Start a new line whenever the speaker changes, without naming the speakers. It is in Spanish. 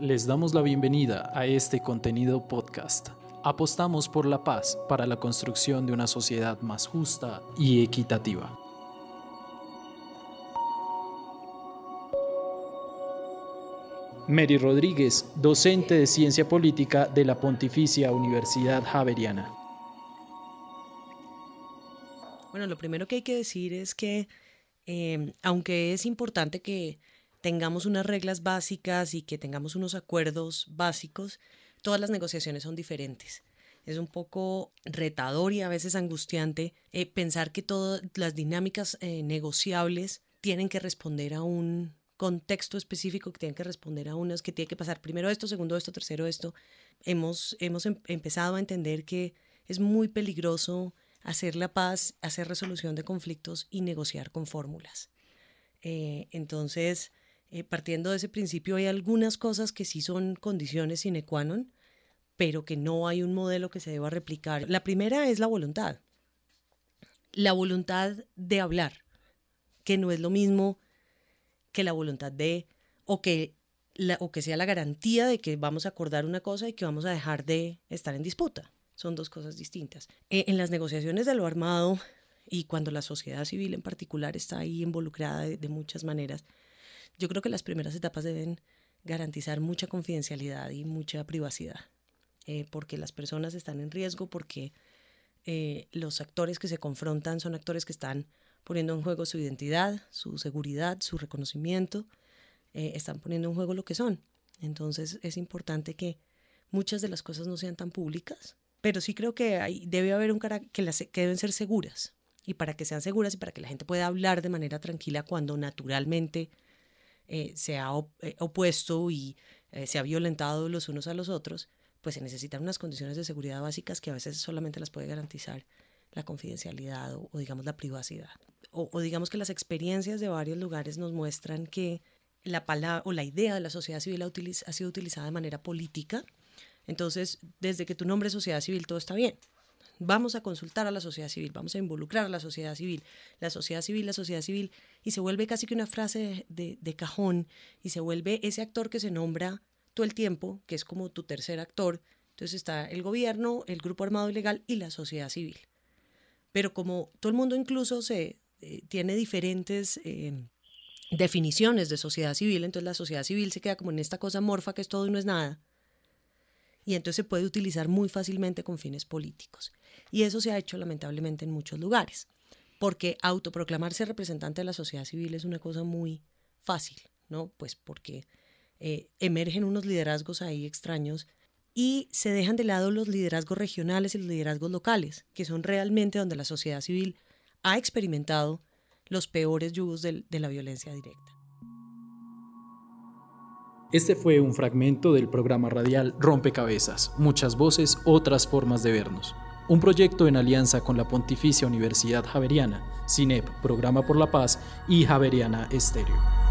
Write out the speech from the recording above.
Les damos la bienvenida a este contenido podcast. Apostamos por la paz para la construcción de una sociedad más justa y equitativa. Mary Rodríguez, docente de Ciencia Política de la Pontificia Universidad Javeriana.
Bueno, lo primero que hay que decir es que eh, aunque es importante que tengamos unas reglas básicas y que tengamos unos acuerdos básicos, todas las negociaciones son diferentes. Es un poco retador y a veces angustiante eh, pensar que todas las dinámicas eh, negociables tienen que responder a un contexto específico, que tienen que responder a unas, que tiene que pasar primero esto, segundo esto, tercero esto. Hemos, hemos em, empezado a entender que es muy peligroso hacer la paz, hacer resolución de conflictos y negociar con fórmulas. Eh, entonces, eh, partiendo de ese principio, hay algunas cosas que sí son condiciones sine qua non, pero que no hay un modelo que se deba replicar. La primera es la voluntad. La voluntad de hablar, que no es lo mismo que la voluntad de, o que, o que sea la garantía de que vamos a acordar una cosa y que vamos a dejar de estar en disputa. Son dos cosas distintas. Eh, en las negociaciones de lo armado y cuando la sociedad civil en particular está ahí involucrada de muchas maneras, yo creo que las primeras etapas deben garantizar mucha confidencialidad y mucha privacidad, eh, porque las personas están en riesgo, porque eh, los actores que se confrontan son actores que están poniendo en juego su identidad, su seguridad, su reconocimiento, eh, están poniendo en juego lo que son. Entonces es importante que muchas de las cosas no sean tan públicas, pero sí creo que hay, debe haber un que, las, que deben ser seguras. Y para que sean seguras y para que la gente pueda hablar de manera tranquila cuando naturalmente eh, se ha eh, opuesto y eh, se ha violentado los unos a los otros, pues se necesitan unas condiciones de seguridad básicas que a veces solamente las puede garantizar la confidencialidad o, digamos la privacidad. O, digamos que las experiencias de varios lugares nos muestran que la palabra o la idea de la sociedad civil ha, ha sido utilizada de manera política. Entonces, desde que tu nombre es sociedad civil, todo está bien vamos a consultar a la sociedad civil, vamos a involucrar a la sociedad civil, la sociedad civil, la sociedad civil, y se vuelve casi que una frase de, cajón, y se vuelve ese actor que se nombra todo el tiempo, que es como tu tercer actor. Entonces está el gobierno, el grupo armado ilegal y la sociedad civil. Pero como todo el mundo incluso se eh, tiene diferentes eh, definiciones de sociedad civil, entonces la sociedad civil se queda como en esta cosa morfa que es todo y no es nada y entonces se puede utilizar muy fácilmente con fines políticos. Y eso se ha hecho lamentablemente en muchos lugares, porque autoproclamarse representante de la sociedad civil es una cosa muy fácil, ¿no? Pues porque eh, emergen unos liderazgos ahí extraños y se dejan de lado los liderazgos regionales y los liderazgos locales, que son realmente donde la sociedad civil ha experimentado los peores yugos de la violencia directa.
Este fue un fragmento del programa radial Rompecabezas, muchas voces, otras formas de vernos. Un proyecto en alianza con la Pontificia Universidad Javeriana, CINEP, Programa por la Paz y Javeriana Estéreo.